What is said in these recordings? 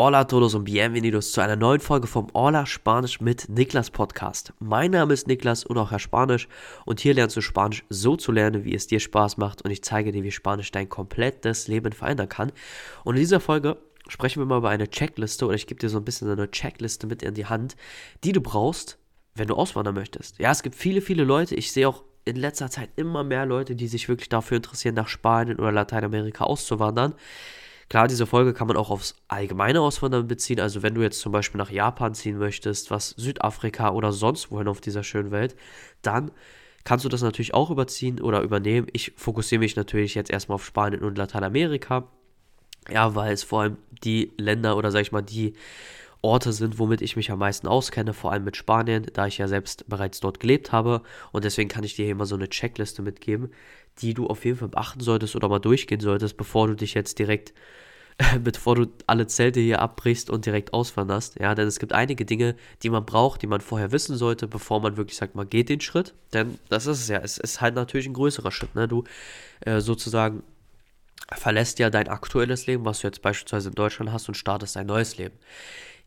Hola todos und bienvenidos zu einer neuen Folge vom Hola Spanisch mit Niklas Podcast. Mein Name ist Niklas und auch Herr Spanisch und hier lernst du Spanisch so zu lernen, wie es dir Spaß macht und ich zeige dir, wie Spanisch dein komplettes Leben verändern kann. Und in dieser Folge sprechen wir mal über eine Checkliste oder ich gebe dir so ein bisschen eine Checkliste mit in die Hand, die du brauchst, wenn du auswandern möchtest. Ja, es gibt viele, viele Leute, ich sehe auch in letzter Zeit immer mehr Leute, die sich wirklich dafür interessieren, nach Spanien oder Lateinamerika auszuwandern. Klar, diese Folge kann man auch aufs allgemeine Auswandern beziehen. Also wenn du jetzt zum Beispiel nach Japan ziehen möchtest, was Südafrika oder sonst wohin auf dieser schönen Welt, dann kannst du das natürlich auch überziehen oder übernehmen. Ich fokussiere mich natürlich jetzt erstmal auf Spanien und Lateinamerika. Ja, weil es vor allem die Länder oder sag ich mal die Orte sind, womit ich mich am meisten auskenne, vor allem mit Spanien, da ich ja selbst bereits dort gelebt habe. Und deswegen kann ich dir hier immer so eine Checkliste mitgeben, die du auf jeden Fall beachten solltest oder mal durchgehen solltest, bevor du dich jetzt direkt, bevor du alle Zelte hier abbrichst und direkt auswanderst. Ja, denn es gibt einige Dinge, die man braucht, die man vorher wissen sollte, bevor man wirklich sagt, man geht den Schritt. Denn das ist es ja, es ist halt natürlich ein größerer Schritt. Ne? Du äh, sozusagen verlässt ja dein aktuelles Leben, was du jetzt beispielsweise in Deutschland hast, und startest ein neues Leben.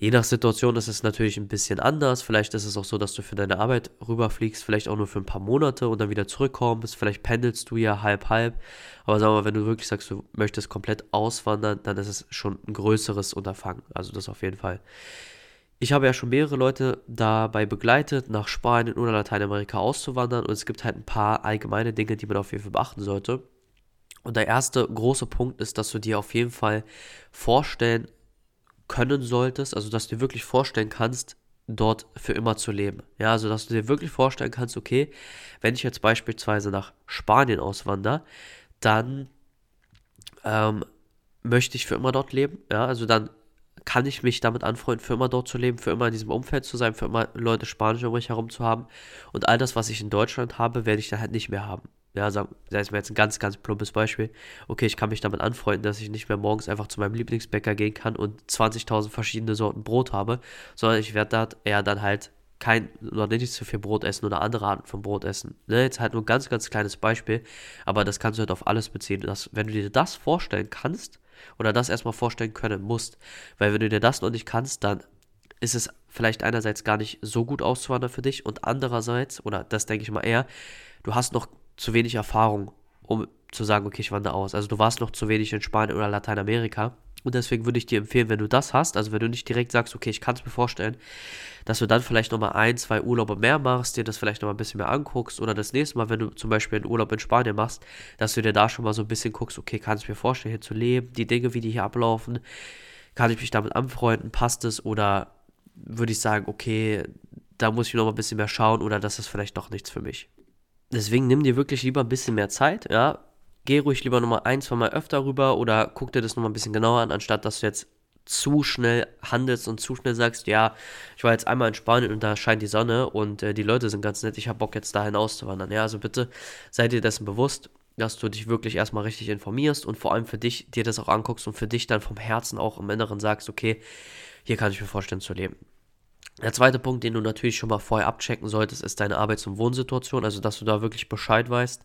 Je nach Situation ist es natürlich ein bisschen anders. Vielleicht ist es auch so, dass du für deine Arbeit rüberfliegst, vielleicht auch nur für ein paar Monate und dann wieder zurückkommst. Vielleicht pendelst du ja halb halb. Aber sag mal, wenn du wirklich sagst, du möchtest komplett auswandern, dann ist es schon ein größeres Unterfangen. Also das auf jeden Fall. Ich habe ja schon mehrere Leute dabei begleitet, nach Spanien oder Lateinamerika auszuwandern und es gibt halt ein paar allgemeine Dinge, die man auf jeden Fall beachten sollte. Und der erste große Punkt ist, dass du dir auf jeden Fall vorstellen können solltest, also dass du dir wirklich vorstellen kannst, dort für immer zu leben. Ja, also dass du dir wirklich vorstellen kannst, okay, wenn ich jetzt beispielsweise nach Spanien auswandere, dann ähm, möchte ich für immer dort leben. Ja, also dann kann ich mich damit anfreunden, für immer dort zu leben, für immer in diesem Umfeld zu sein, für immer Leute Spanisch um mich herum zu haben. Und all das, was ich in Deutschland habe, werde ich dann halt nicht mehr haben ja, sagen, mir jetzt ein ganz, ganz plumpes Beispiel, okay, ich kann mich damit anfreunden, dass ich nicht mehr morgens einfach zu meinem Lieblingsbäcker gehen kann und 20.000 verschiedene Sorten Brot habe, sondern ich werde da eher dann halt kein oder nicht zu viel Brot essen oder andere Arten von Brot essen. Ne, jetzt halt nur ein ganz, ganz kleines Beispiel, aber das kannst du halt auf alles beziehen. Dass, wenn du dir das vorstellen kannst oder das erstmal vorstellen können musst, weil wenn du dir das noch nicht kannst, dann ist es vielleicht einerseits gar nicht so gut auszuwandern für dich und andererseits, oder das denke ich mal eher, du hast noch zu wenig Erfahrung, um zu sagen, okay, ich wandere aus. Also du warst noch zu wenig in Spanien oder Lateinamerika. Und deswegen würde ich dir empfehlen, wenn du das hast, also wenn du nicht direkt sagst, okay, ich kann es mir vorstellen, dass du dann vielleicht nochmal ein, zwei Urlaube mehr machst, dir das vielleicht nochmal ein bisschen mehr anguckst oder das nächste Mal, wenn du zum Beispiel einen Urlaub in Spanien machst, dass du dir da schon mal so ein bisschen guckst, okay, kann ich mir vorstellen, hier zu leben, die Dinge, wie die hier ablaufen, kann ich mich damit anfreunden, passt es oder würde ich sagen, okay, da muss ich nochmal ein bisschen mehr schauen oder das ist vielleicht doch nichts für mich. Deswegen nimm dir wirklich lieber ein bisschen mehr Zeit, ja. Geh ruhig lieber nochmal ein, zwei Mal öfter rüber oder guck dir das nochmal ein bisschen genauer an, anstatt dass du jetzt zu schnell handelst und zu schnell sagst, ja, ich war jetzt einmal in Spanien und da scheint die Sonne und äh, die Leute sind ganz nett, ich habe Bock jetzt dahin auszuwandern. Ja, also bitte sei dir dessen bewusst, dass du dich wirklich erstmal richtig informierst und vor allem für dich dir das auch anguckst und für dich dann vom Herzen auch im Inneren sagst, okay, hier kann ich mir vorstellen zu leben. Der zweite Punkt, den du natürlich schon mal vorher abchecken solltest, ist deine Arbeits- und Wohnsituation, also dass du da wirklich Bescheid weißt.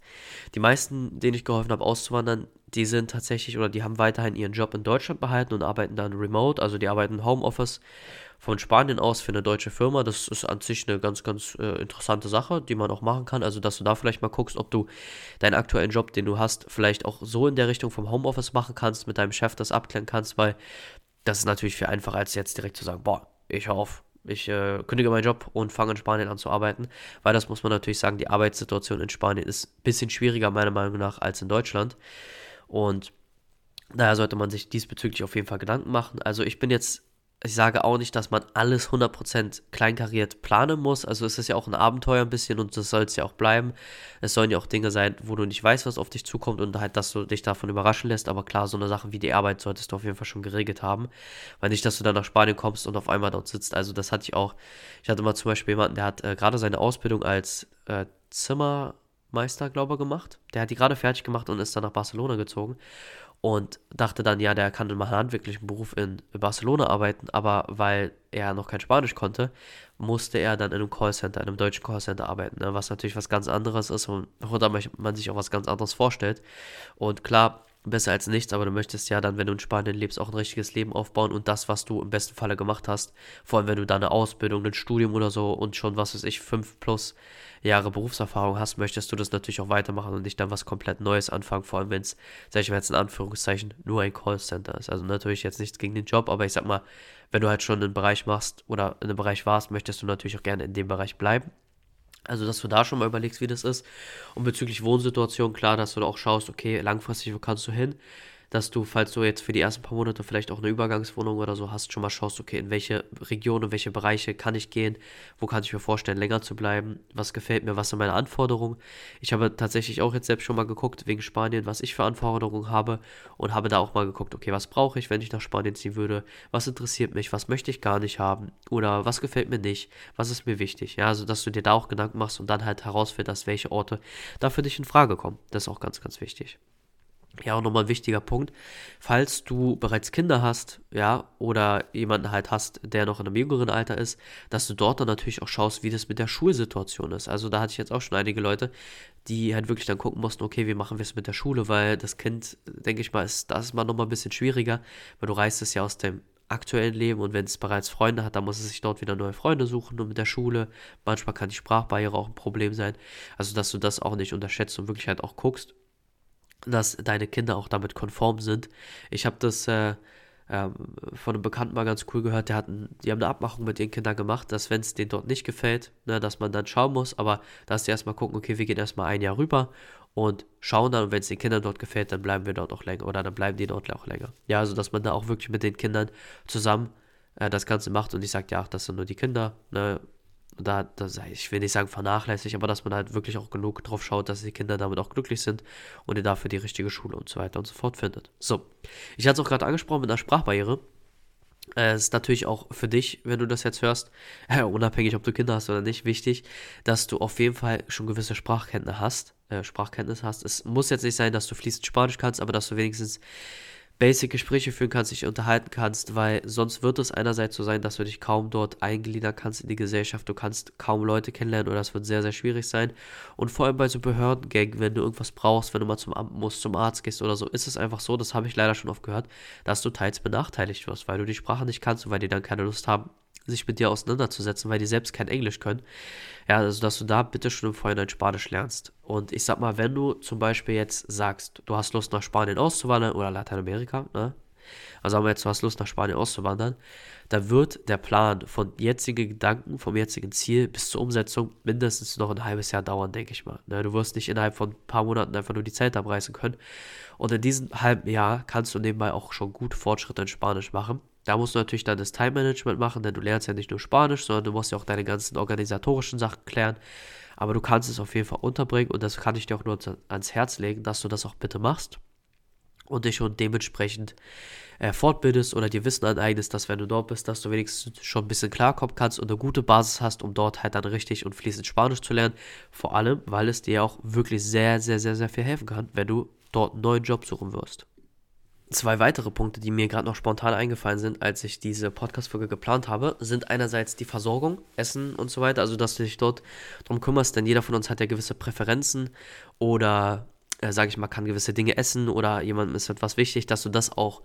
Die meisten, denen ich geholfen habe auszuwandern, die sind tatsächlich oder die haben weiterhin ihren Job in Deutschland behalten und arbeiten dann remote, also die arbeiten Homeoffice von Spanien aus für eine deutsche Firma. Das ist an sich eine ganz, ganz äh, interessante Sache, die man auch machen kann. Also, dass du da vielleicht mal guckst, ob du deinen aktuellen Job, den du hast, vielleicht auch so in der Richtung vom Homeoffice machen kannst, mit deinem Chef das abklären kannst, weil das ist natürlich viel einfacher, als jetzt direkt zu sagen, boah, ich auf, ich äh, kündige meinen Job und fange in Spanien an zu arbeiten, weil das muss man natürlich sagen, die Arbeitssituation in Spanien ist ein bisschen schwieriger meiner Meinung nach als in Deutschland. Und daher sollte man sich diesbezüglich auf jeden Fall Gedanken machen. Also ich bin jetzt ich sage auch nicht, dass man alles 100% kleinkariert planen muss. Also es ist ja auch ein Abenteuer ein bisschen und das soll es ja auch bleiben. Es sollen ja auch Dinge sein, wo du nicht weißt, was auf dich zukommt und halt, dass du dich davon überraschen lässt. Aber klar, so eine Sache wie die Arbeit solltest du auf jeden Fall schon geregelt haben. Weil nicht, dass du dann nach Spanien kommst und auf einmal dort sitzt. Also das hatte ich auch. Ich hatte mal zum Beispiel jemanden, der hat äh, gerade seine Ausbildung als äh, Zimmermeister, glaube ich, gemacht. Der hat die gerade fertig gemacht und ist dann nach Barcelona gezogen und dachte dann, ja, der kann in meinem handwerklichen Beruf in Barcelona arbeiten, aber weil er noch kein Spanisch konnte, musste er dann in einem Callcenter, in einem deutschen Callcenter arbeiten, ne? was natürlich was ganz anderes ist und worunter man sich auch was ganz anderes vorstellt. Und klar, besser als nichts, aber du möchtest ja dann, wenn du in Spanien lebst, auch ein richtiges Leben aufbauen und das, was du im besten Falle gemacht hast, vor allem wenn du da eine Ausbildung, ein Studium oder so und schon, was weiß ich, fünf plus Jahre Berufserfahrung hast, möchtest du das natürlich auch weitermachen und nicht dann was komplett Neues anfangen, vor allem wenn es, sag ich mal jetzt in Anführungszeichen, nur ein Callcenter ist. Also natürlich jetzt nichts gegen den Job, aber ich sag mal, wenn du halt schon einen Bereich machst oder in einem Bereich warst, möchtest du natürlich auch gerne in dem Bereich bleiben. Also, dass du da schon mal überlegst, wie das ist. Und bezüglich Wohnsituation, klar, dass du da auch schaust, okay, langfristig, wo kannst du hin? Dass du, falls du jetzt für die ersten paar Monate vielleicht auch eine Übergangswohnung oder so hast, schon mal schaust, okay, in welche Region, in welche Bereiche kann ich gehen, wo kann ich mir vorstellen, länger zu bleiben, was gefällt mir, was sind meine Anforderungen. Ich habe tatsächlich auch jetzt selbst schon mal geguckt, wegen Spanien, was ich für Anforderungen habe und habe da auch mal geguckt, okay, was brauche ich, wenn ich nach Spanien ziehen würde, was interessiert mich, was möchte ich gar nicht haben? Oder was gefällt mir nicht, was ist mir wichtig, ja, also dass du dir da auch Gedanken machst und dann halt herausfindest, welche Orte da für dich in Frage kommen. Das ist auch ganz, ganz wichtig. Ja, auch nochmal ein wichtiger Punkt. Falls du bereits Kinder hast, ja, oder jemanden halt hast, der noch in einem jüngeren Alter ist, dass du dort dann natürlich auch schaust, wie das mit der Schulsituation ist. Also da hatte ich jetzt auch schon einige Leute, die halt wirklich dann gucken mussten, okay, wie machen wir es mit der Schule, weil das Kind, denke ich mal, ist das mal nochmal ein bisschen schwieriger, weil du reißt es ja aus dem aktuellen Leben und wenn es bereits Freunde hat, dann muss es sich dort wieder neue Freunde suchen und mit der Schule. Manchmal kann die Sprachbarriere auch ein Problem sein. Also, dass du das auch nicht unterschätzt und wirklich halt auch guckst, dass deine Kinder auch damit konform sind. Ich habe das äh, äh, von einem Bekannten mal ganz cool gehört, der hat die haben eine Abmachung mit ihren Kindern gemacht, dass wenn es denen dort nicht gefällt, ne, dass man dann schauen muss, aber dass die erstmal gucken, okay, wir gehen erstmal ein Jahr rüber und schauen dann, wenn es den Kindern dort gefällt, dann bleiben wir dort auch länger oder dann bleiben die dort auch länger. Ja, also dass man da auch wirklich mit den Kindern zusammen äh, das Ganze macht und ich sage, ja, ach, das sind nur die Kinder, ne, da, das, ich will nicht sagen vernachlässigt, aber dass man halt wirklich auch genug drauf schaut, dass die Kinder damit auch glücklich sind und ihr dafür die richtige Schule und so weiter und so fort findet. So, ich hatte es auch gerade angesprochen mit einer Sprachbarriere. Äh, es ist natürlich auch für dich, wenn du das jetzt hörst, äh, unabhängig ob du Kinder hast oder nicht, wichtig, dass du auf jeden Fall schon gewisse Sprachkenntnisse hast. Äh, Sprachkenntnis hast. Es muss jetzt nicht sein, dass du fließend Spanisch kannst, aber dass du wenigstens basic Gespräche führen kannst, dich unterhalten kannst, weil sonst wird es einerseits so sein, dass du dich kaum dort eingliedern kannst in die Gesellschaft, du kannst kaum Leute kennenlernen oder es wird sehr, sehr schwierig sein. Und vor allem bei so Behördengängen, wenn du irgendwas brauchst, wenn du mal zum Amt musst, zum Arzt gehst oder so, ist es einfach so, das habe ich leider schon oft gehört, dass du teils benachteiligt wirst, weil du die Sprache nicht kannst und weil die dann keine Lust haben, sich mit dir auseinanderzusetzen, weil die selbst kein Englisch können. Ja, also dass du da bitte schon im Vorhinein Spanisch lernst. Und ich sag mal, wenn du zum Beispiel jetzt sagst, du hast Lust nach Spanien auszuwandern oder Lateinamerika, ne? Also sagen wir jetzt, du hast Lust nach Spanien auszuwandern, dann wird der Plan von jetzigen Gedanken, vom jetzigen Ziel bis zur Umsetzung mindestens noch ein halbes Jahr dauern, denke ich mal. Ne? Du wirst nicht innerhalb von ein paar Monaten einfach nur die Zeit abreißen können. Und in diesem halben Jahr kannst du nebenbei auch schon gut Fortschritte in Spanisch machen. Da musst du natürlich dann das Time-Management machen, denn du lernst ja nicht nur Spanisch, sondern du musst ja auch deine ganzen organisatorischen Sachen klären. Aber du kannst es auf jeden Fall unterbringen und das kann ich dir auch nur ans Herz legen, dass du das auch bitte machst und dich schon dementsprechend äh, fortbildest oder dir Wissen aneignest, dass wenn du dort bist, dass du wenigstens schon ein bisschen klarkommen kannst und eine gute Basis hast, um dort halt dann richtig und fließend Spanisch zu lernen. Vor allem, weil es dir auch wirklich sehr, sehr, sehr, sehr viel helfen kann, wenn du dort einen neuen Job suchen wirst zwei weitere Punkte, die mir gerade noch spontan eingefallen sind, als ich diese Podcast-Folge geplant habe, sind einerseits die Versorgung, Essen und so weiter, also dass du dich dort drum kümmerst, denn jeder von uns hat ja gewisse Präferenzen oder, äh, sage ich mal, kann gewisse Dinge essen oder jemandem ist etwas wichtig, dass du das auch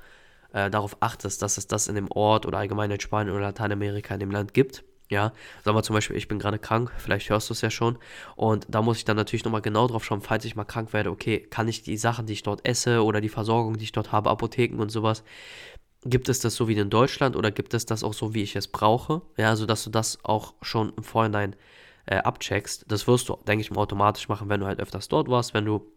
äh, darauf achtest, dass es das in dem Ort oder allgemein in Spanien oder Lateinamerika in dem Land gibt. Ja, sagen wir zum Beispiel, ich bin gerade krank, vielleicht hörst du es ja schon. Und da muss ich dann natürlich nochmal genau drauf schauen, falls ich mal krank werde, okay, kann ich die Sachen, die ich dort esse oder die Versorgung, die ich dort habe, Apotheken und sowas, gibt es das so wie in Deutschland oder gibt es das auch so, wie ich es brauche? Ja, also dass du das auch schon im Vorhinein äh, abcheckst. Das wirst du, denke ich mal, automatisch machen, wenn du halt öfters dort warst, wenn du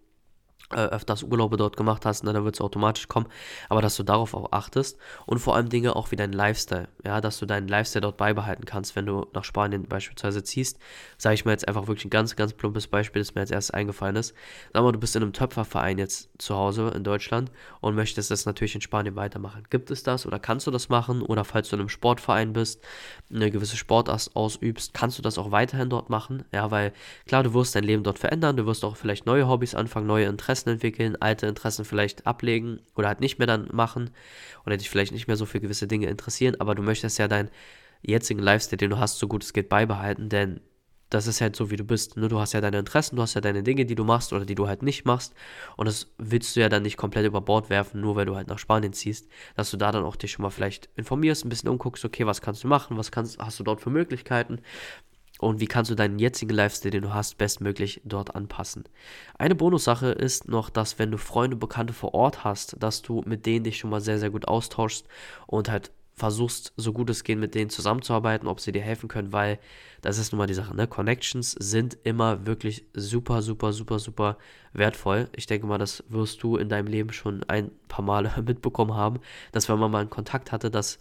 äh, öfters Urlaube dort gemacht hast, ne, dann wird es automatisch kommen, aber dass du darauf auch achtest und vor allem Dinge auch wie dein Lifestyle, ja, dass du deinen Lifestyle dort beibehalten kannst, wenn du nach Spanien beispielsweise ziehst, sage ich mal jetzt einfach wirklich ein ganz, ganz plumpes Beispiel, das mir als erstes eingefallen ist, sag mal, du bist in einem Töpferverein jetzt zu Hause in Deutschland und möchtest das natürlich in Spanien weitermachen, gibt es das oder kannst du das machen? Oder falls du in einem Sportverein bist, eine gewisse Sportart ausübst, kannst du das auch weiterhin dort machen, ja, weil klar, du wirst dein Leben dort verändern, du wirst auch vielleicht neue Hobbys anfangen, neue Interessen Interessen entwickeln, alte Interessen vielleicht ablegen oder halt nicht mehr dann machen oder dich vielleicht nicht mehr so für gewisse Dinge interessieren, aber du möchtest ja deinen jetzigen Lifestyle, den du hast, so gut es geht beibehalten, denn das ist halt so, wie du bist. Ne? Du hast ja deine Interessen, du hast ja deine Dinge, die du machst oder die du halt nicht machst. Und das willst du ja dann nicht komplett über Bord werfen, nur weil du halt nach Spanien ziehst, dass du da dann auch dich schon mal vielleicht informierst, ein bisschen umguckst, okay, was kannst du machen, was kannst, hast du dort für Möglichkeiten und wie kannst du deinen jetzigen Lifestyle, den du hast, bestmöglich dort anpassen. Eine Bonussache ist noch, dass wenn du Freunde, Bekannte vor Ort hast, dass du mit denen dich schon mal sehr, sehr gut austauschst und halt versuchst, so gut es geht, mit denen zusammenzuarbeiten, ob sie dir helfen können, weil das ist nun mal die Sache, ne? Connections sind immer wirklich super, super, super, super wertvoll. Ich denke mal, das wirst du in deinem Leben schon ein paar Male mitbekommen haben, dass wenn man mal einen Kontakt hatte, dass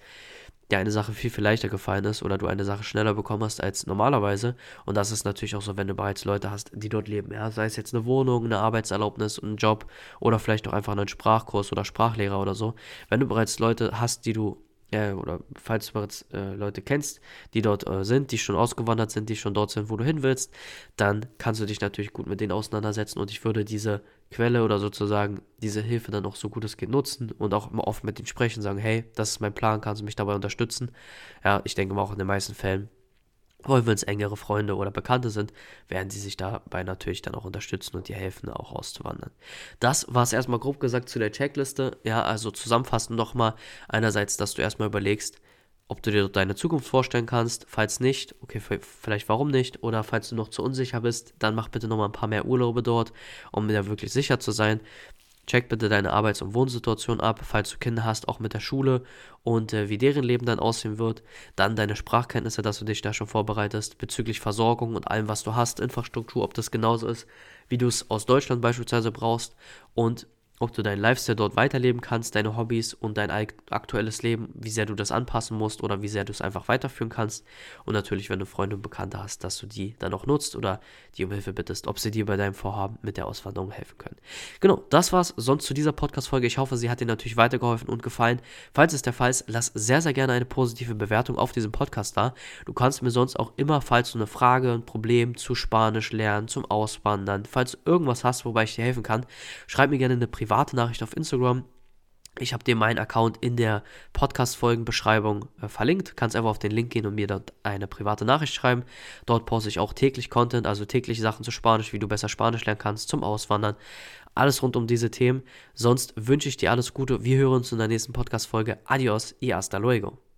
dir eine Sache viel, viel leichter gefallen ist oder du eine Sache schneller bekommen hast als normalerweise. Und das ist natürlich auch so, wenn du bereits Leute hast, die dort leben. Ja? Sei es jetzt eine Wohnung, eine Arbeitserlaubnis, ein Job oder vielleicht auch einfach einen Sprachkurs oder Sprachlehrer oder so. Wenn du bereits Leute hast, die du äh, oder falls du bereits äh, Leute kennst, die dort äh, sind, die schon ausgewandert sind, die schon dort sind, wo du hin willst, dann kannst du dich natürlich gut mit denen auseinandersetzen und ich würde diese Quelle oder sozusagen diese Hilfe dann auch so gut es geht nutzen und auch immer oft mit denen sprechen, sagen, hey, das ist mein Plan, kannst du mich dabei unterstützen? Ja, ich denke mal auch in den meisten Fällen wollen wenn es engere Freunde oder Bekannte sind, werden sie sich dabei natürlich dann auch unterstützen und dir helfen, auch auszuwandern. Das war es erstmal grob gesagt zu der Checkliste. Ja, also zusammenfassend nochmal einerseits, dass du erstmal überlegst, ob du dir deine Zukunft vorstellen kannst. Falls nicht, okay, vielleicht warum nicht. Oder falls du noch zu unsicher bist, dann mach bitte nochmal ein paar mehr Urlaube dort, um da wirklich sicher zu sein. Check bitte deine Arbeits- und Wohnsituation ab, falls du Kinder hast, auch mit der Schule und äh, wie deren Leben dann aussehen wird. Dann deine Sprachkenntnisse, dass du dich da schon vorbereitest bezüglich Versorgung und allem, was du hast, Infrastruktur, ob das genauso ist, wie du es aus Deutschland beispielsweise brauchst und ob du deinen Lifestyle dort weiterleben kannst, deine Hobbys und dein aktuelles Leben, wie sehr du das anpassen musst oder wie sehr du es einfach weiterführen kannst. Und natürlich, wenn du Freunde und Bekannte hast, dass du die dann auch nutzt oder die um Hilfe bittest, ob sie dir bei deinem Vorhaben mit der Auswanderung helfen können. Genau, das war's sonst zu dieser Podcast-Folge. Ich hoffe, sie hat dir natürlich weitergeholfen und gefallen. Falls es der Fall ist, lass sehr, sehr gerne eine positive Bewertung auf diesem Podcast da. Du kannst mir sonst auch immer, falls du eine Frage, ein Problem zu Spanisch lernen, zum Auswandern, falls du irgendwas hast, wobei ich dir helfen kann, schreib mir gerne eine private private Nachricht auf Instagram. Ich habe dir meinen Account in der Podcast-Folgenbeschreibung äh, verlinkt. Kannst einfach auf den Link gehen und mir dort eine private Nachricht schreiben. Dort poste ich auch täglich Content, also tägliche Sachen zu Spanisch, wie du besser Spanisch lernen kannst, zum Auswandern. Alles rund um diese Themen. Sonst wünsche ich dir alles Gute. Wir hören uns in der nächsten Podcast-Folge. Adios y hasta luego.